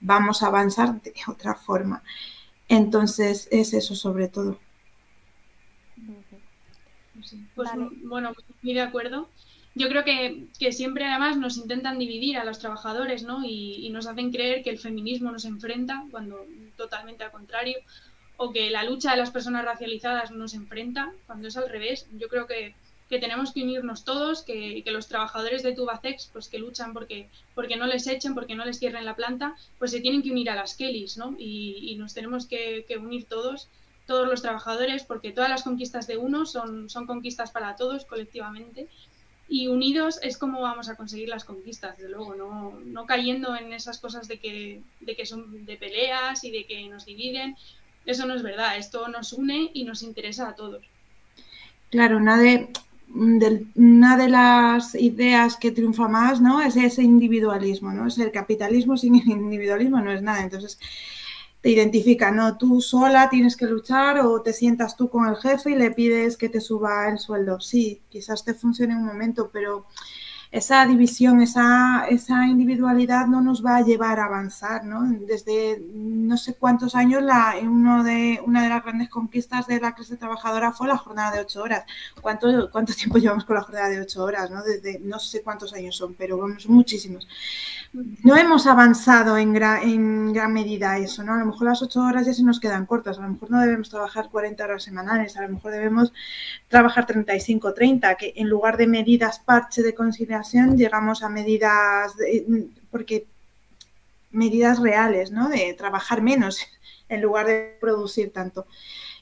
vamos a avanzar de [LAUGHS] otra forma. Entonces es eso sobre todo. Pues, bueno, muy de acuerdo. Yo creo que, siempre además nos intentan dividir a los trabajadores ¿no? y nos hacen creer que el feminismo nos enfrenta, cuando totalmente al contrario o que la lucha de las personas racializadas nos enfrenta, cuando es al revés. Yo creo que, tenemos que unirnos todos, que, los trabajadores de Tubacex, pues que luchan porque, porque no les echen, porque no les cierren la planta, pues se tienen que unir a las Kellys, ¿no? Y, nos tenemos que, unir todos, todos los trabajadores, porque todas las conquistas de uno son, son conquistas para todos colectivamente. Y unidos es como vamos a conseguir las conquistas, desde luego, no, no cayendo en esas cosas de que, de que son de peleas y de que nos dividen, eso no es verdad, esto nos une y nos interesa a todos. Claro, una de, una de las ideas que triunfa más ¿no? es ese individualismo, ¿no? Es el capitalismo sin individualismo no es nada. Entonces te identifica, no, tú sola tienes que luchar o te sientas tú con el jefe y le pides que te suba el sueldo. Sí, quizás te funcione un momento, pero esa división, esa, esa individualidad no nos va a llevar a avanzar, ¿no? Desde no sé cuántos años, la, uno de, una de las grandes conquistas de la clase trabajadora fue la jornada de ocho horas. ¿Cuánto, cuánto tiempo llevamos con la jornada de ocho horas? ¿no? Desde, no sé cuántos años son, pero vamos, muchísimos. No hemos avanzado en, en gran medida eso, ¿no? A lo mejor las ocho horas ya se nos quedan cortas, a lo mejor no debemos trabajar 40 horas semanales, a lo mejor debemos trabajar 35, 30, que en lugar de medidas parche de conciliación, llegamos a medidas, porque medidas reales, ¿no? De trabajar menos [LAUGHS] en lugar de producir tanto.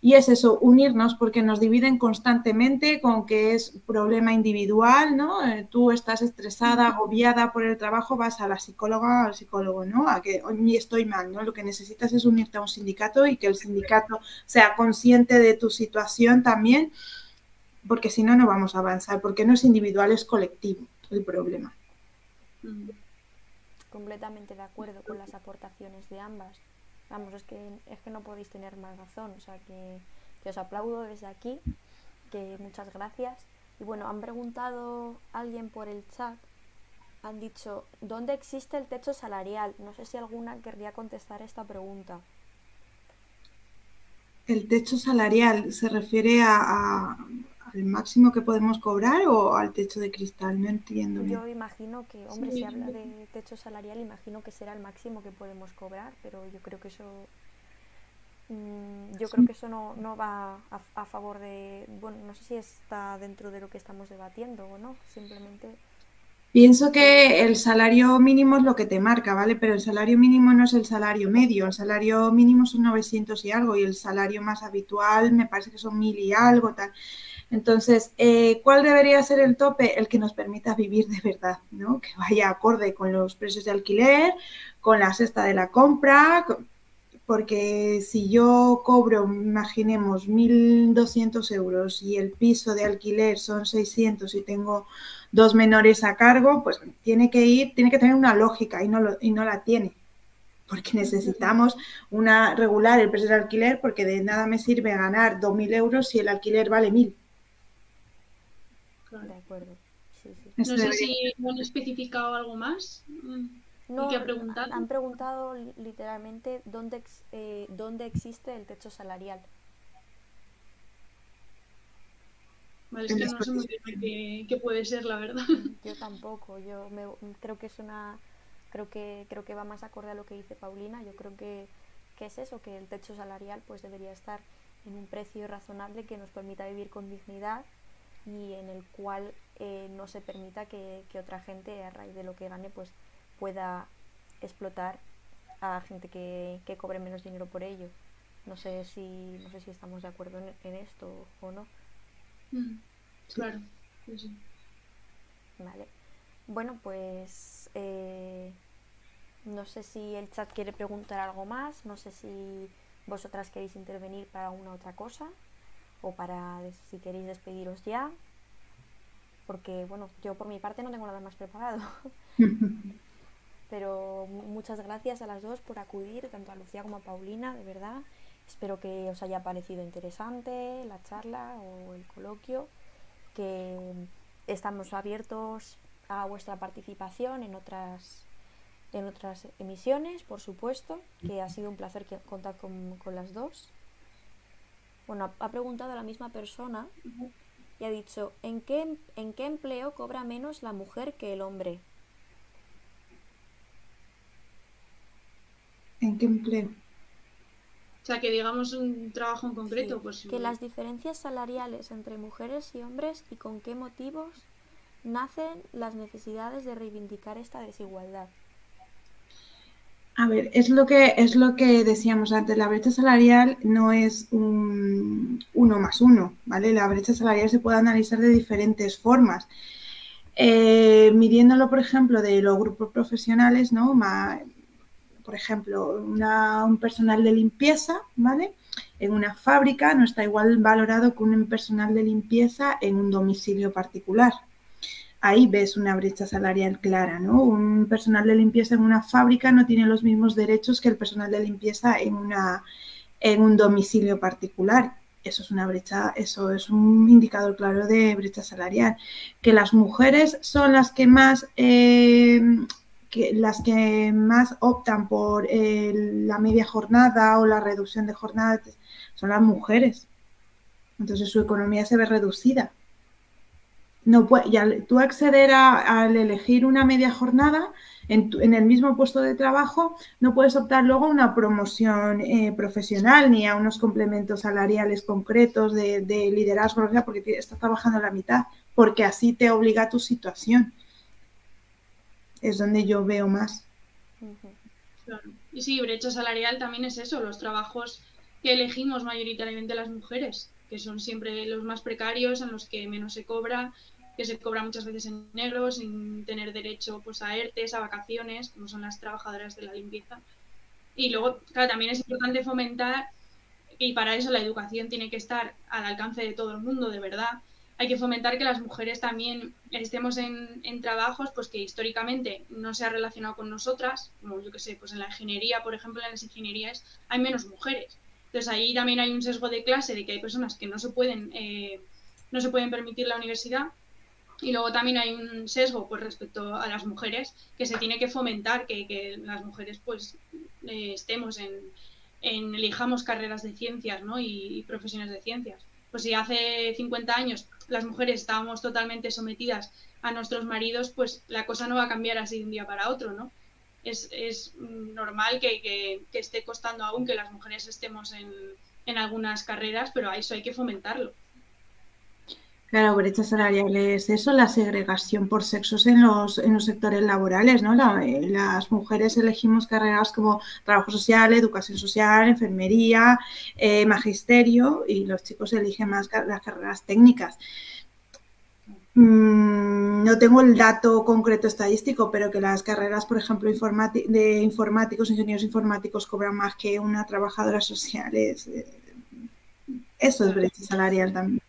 Y es eso, unirnos porque nos dividen constantemente con que es problema individual, ¿no? Eh, tú estás estresada, agobiada por el trabajo, vas a la psicóloga al psicólogo, ¿no? A que hoy estoy mal, ¿no? Lo que necesitas es unirte a un sindicato y que el sindicato sea consciente de tu situación también, porque si no, no vamos a avanzar, porque no es individual, es colectivo el problema. Mm. Completamente de acuerdo con las aportaciones de ambas. Vamos, es que, es que no podéis tener más razón. O sea, que, os aplaudo desde aquí, que muchas gracias. Y bueno, han preguntado alguien por el chat, han dicho, ¿dónde existe el techo salarial? No sé si alguna querría contestar esta pregunta. El techo salarial se refiere a, al máximo que podemos cobrar o al techo de cristal? No entiendo. Yo imagino que, hombre, si habla de techo salarial, imagino que será el máximo que podemos cobrar, pero yo creo que eso mm, yo creo que eso no, no va a, a, favor de, bueno, no sé si está dentro de lo que estamos debatiendo o no, simplemente... Pienso que el salario mínimo es lo que te marca, ¿vale? Pero el salario mínimo no es el salario medio, el salario mínimo son 900 y algo y el salario más habitual me parece que son mil y algo, tal. Entonces, eh, ¿cuál debería ser el tope? El que nos permita vivir de verdad, ¿no? Que vaya acorde con los precios de alquiler, con la cesta de la compra, porque si yo cobro, imaginemos, 1.200 euros y el piso de alquiler son 600 y tengo dos menores a cargo, pues tiene que ir, tiene que tener una lógica y no, y no la tiene. porque necesitamos una regular el precio del alquiler porque de nada me sirve ganar 2.000 euros si el alquiler vale 1.000. De acuerdo. Sí, sí. No Esto sé si han especificado algo más. Mm. No, qué ha preguntado? han preguntado li- literalmente dónde, ex- eh, dónde existe el techo salarial. Vale, es que no sé muy bien qué, qué puede ser, la verdad. [LAUGHS] Yo tampoco, yo me- creo que es una creo que creo que va más acorde a lo que dice Paulina, yo creo que, que es eso, que el techo salarial pues debería estar en un precio razonable que nos permita vivir con dignidad y en el cual eh, no se permita que, que otra gente a raíz de lo que gane pues pueda explotar a gente que, que cobre menos dinero por ello. No sé si no sé si estamos de acuerdo en, en esto o no. Mm. Claro, sí, sí. Vale. Bueno, pues eh, no sé si el chat quiere preguntar algo más, no sé si vosotras queréis intervenir para una otra cosa o para si queréis despediros ya, porque bueno, yo por mi parte no tengo nada más preparado, [LAUGHS] pero mu- muchas gracias a las dos por acudir, tanto a Lucía como a Paulina, de verdad. Espero que os haya parecido interesante la charla o el coloquio, que estamos abiertos a vuestra participación en otras en otras emisiones, por supuesto, que ha sido un placer que- contar con, con las dos. Bueno, ha, preguntado a la misma persona y ha dicho, ¿en qué, ¿en qué empleo cobra menos la mujer que el hombre? ¿En qué empleo? O sea, que digamos un trabajo en concreto, Sí, pues que las diferencias salariales entre mujeres y hombres y con qué motivos nacen las necesidades de reivindicar esta desigualdad. A ver, es lo que es lo que decíamos antes, la brecha salarial no es un uno más uno, ¿vale? La brecha salarial se puede analizar de diferentes formas. Eh, midiéndolo, por ejemplo, de los grupos profesionales, ¿no? Por ejemplo, un personal de limpieza, ¿vale? En una fábrica no está igual valorado que un personal de limpieza en un domicilio particular ahí ves una brecha salarial clara, ¿no? Un personal de limpieza en una fábrica no tiene los mismos derechos que el personal de limpieza en, una, en un domicilio particular. Eso es una brecha, eso es un indicador claro de brecha salarial. Que las mujeres son las que más, eh, que, las que más optan por eh, la media jornada o la reducción de jornada son las mujeres. Entonces su economía se ve reducida no puede, y al tú acceder a, al elegir una media jornada en, en el mismo puesto de trabajo, no puedes optar luego a una promoción eh, profesional ni a unos complementos salariales concretos de, de liderazgo, o sea, porque estás trabajando a la mitad, porque así te obliga tu situación. Es donde yo veo más. Y sí, brecha salarial también es eso, los trabajos que elegimos mayoritariamente las mujeres, que son siempre los más precarios, en los que menos se cobra, que se cobra muchas veces en negro, sin tener derecho pues a ERTES, a vacaciones, como son las trabajadoras de la limpieza. Y luego, claro, también es importante fomentar, y para eso la educación tiene que estar al alcance de todo el mundo, de verdad. Hay que fomentar que las mujeres también estemos en, en trabajos pues que históricamente no se ha relacionado con nosotras, como yo que sé, pues en la ingeniería, por ejemplo, en las ingenierías hay menos mujeres. Entonces ahí también hay un sesgo de clase de que hay personas que no se pueden, eh, no se pueden permitir la universidad y luego también hay un sesgo pues respecto a las mujeres que se tiene que fomentar que, que las mujeres pues eh, estemos en, elijamos carreras de ciencias ¿no? y, profesiones de ciencias. Pues si hace 50 años las mujeres estábamos totalmente sometidas a nuestros maridos, pues la cosa no va a cambiar así de un día para otro, ¿no? Es, es normal que, que, que, esté costando aún que las mujeres estemos en, en algunas carreras, pero a eso hay que fomentarlo. Claro, brecha salarial es eso, la segregación por sexos en los, en los sectores laborales, ¿no? La, las mujeres elegimos carreras como trabajo social, educación social, enfermería, eh, magisterio y los chicos eligen más las carreras técnicas. Mm, no tengo el dato concreto estadístico, pero que las carreras, por ejemplo, de informáticos, ingenieros informáticos cobran más que una trabajadora social. Eh, eso es brecha salarial también.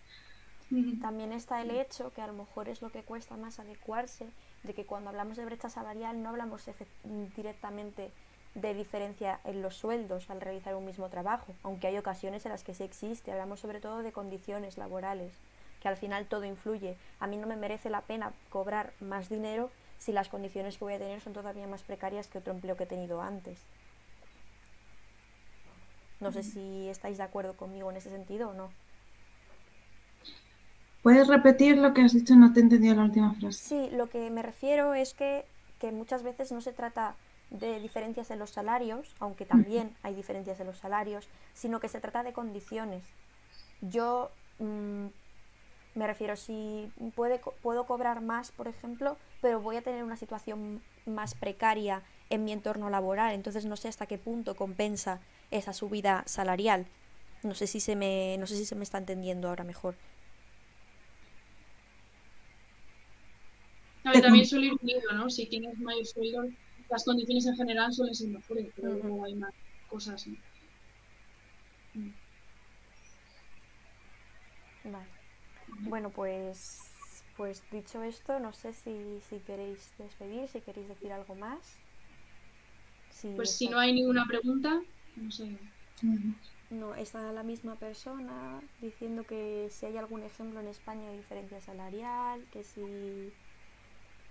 También está el hecho, que a lo mejor es lo que cuesta más adecuarse, de que cuando hablamos de brecha salarial no hablamos directamente de diferencia en los sueldos al realizar un mismo trabajo, aunque hay ocasiones en las que sí existe. Hablamos sobre todo de condiciones laborales, que al final todo influye. A mí no me merece la pena cobrar más dinero si las condiciones que voy a tener son todavía más precarias que otro empleo que he tenido antes. No sé si estáis de acuerdo conmigo en ese sentido o no. ¿Puedes repetir lo que has dicho? No te he entendido la última frase. Sí, lo que me refiero es que, que muchas veces no se trata de diferencias en los salarios, aunque también hay diferencias en los salarios, sino que se trata de condiciones. Yo mm, me refiero, si puede, puedo cobrar más, por ejemplo, pero voy a tener una situación más precaria en mi entorno laboral, entonces no sé hasta qué punto compensa esa subida salarial. No sé si se me, no sé si se me está entendiendo ahora mejor. A ver, también [LAUGHS] suele ir unido, ¿no? Si tienes mayor sueldo, las condiciones en general suelen ser mejores, pero luego hay más cosas. ¿no? Vale. Bueno, pues, pues dicho esto, no sé si, si queréis despedir, si queréis decir algo más. Si Pues si no hay ninguna pregunta, no sé. No, está la misma persona diciendo que si hay algún ejemplo en España de diferencia salarial, que si...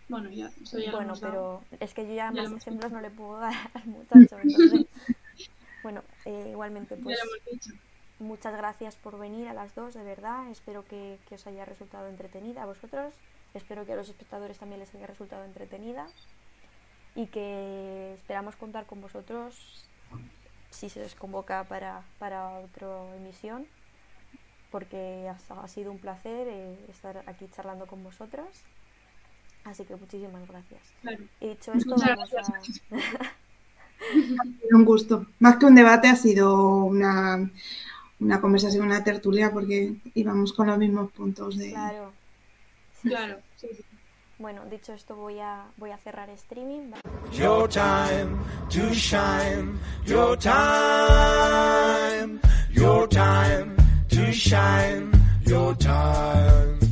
Bueno, ya, eso ya Bueno, dado. pero es que yo ya Ya más ejemplos no le puedo [LAUGHS] dar al muchacho, entonces... Bueno, eh, igualmente, pues muchas gracias por venir a las dos, de verdad. Espero que, que os haya resultado entretenida a vosotros. Espero que a los espectadores también les haya resultado entretenida. Y que esperamos contar con vosotros si se os convoca para, para otra emisión. Porque ha, ha sido un placer eh, estar aquí charlando con vosotros. Así que muchísimas gracias. Claro. Y dicho esto, Muchas vamos a... Ha sido [LAUGHS] [LAUGHS] un gusto. Más que un debate, ha sido una, una conversación, una tertulia, porque íbamos con los mismos puntos de... Claro. Claro, sí, sí. Bueno, dicho esto, voy a, voy a cerrar streaming. Your time to shine. Your time. Your time to shine. Your time.